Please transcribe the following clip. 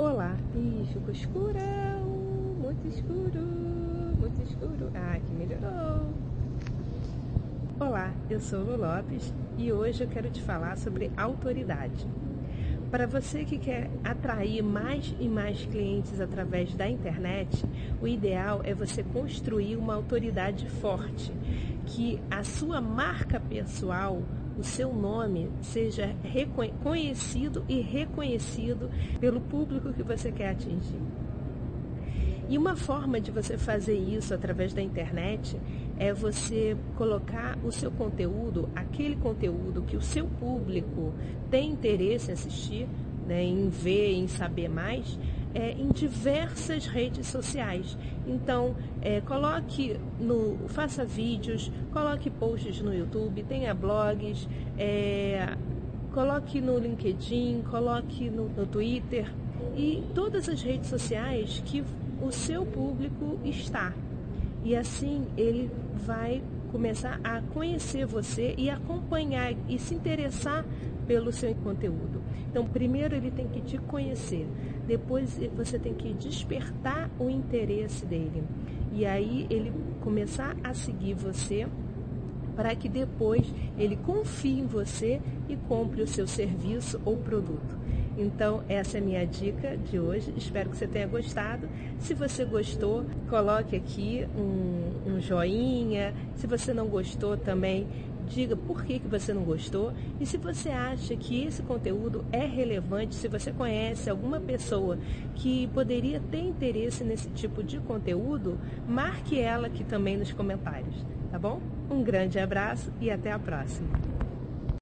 Olá, e ficou escurão, muito escuro, muito escuro. Ah, que melhorou. Olá, eu sou Lu Lopes e hoje eu quero te falar sobre autoridade. Para você que quer atrair mais e mais clientes através da internet, o ideal é você construir uma autoridade forte, que a sua marca pessoal o seu nome seja conhecido e reconhecido pelo público que você quer atingir. E uma forma de você fazer isso através da internet é você colocar o seu conteúdo, aquele conteúdo que o seu público tem interesse em assistir, né, em ver, em saber mais, é, em diversas redes sociais. Então, é, coloque no, faça vídeos, coloque posts no YouTube, tenha blogs, é, coloque no LinkedIn, coloque no, no Twitter e todas as redes sociais que o seu público está. E assim ele vai começar a conhecer você e acompanhar e se interessar pelo seu conteúdo. Então, primeiro ele tem que te conhecer, depois você tem que despertar o interesse dele. E aí ele começar a seguir você para que depois ele confie em você e compre o seu serviço ou produto. Então, essa é a minha dica de hoje. Espero que você tenha gostado. Se você gostou, coloque aqui um, um joinha. Se você não gostou também, diga por que, que você não gostou e se você acha que esse conteúdo é relevante, se você conhece alguma pessoa que poderia ter interesse nesse tipo de conteúdo, marque ela aqui também nos comentários, tá bom? Um grande abraço e até a próxima!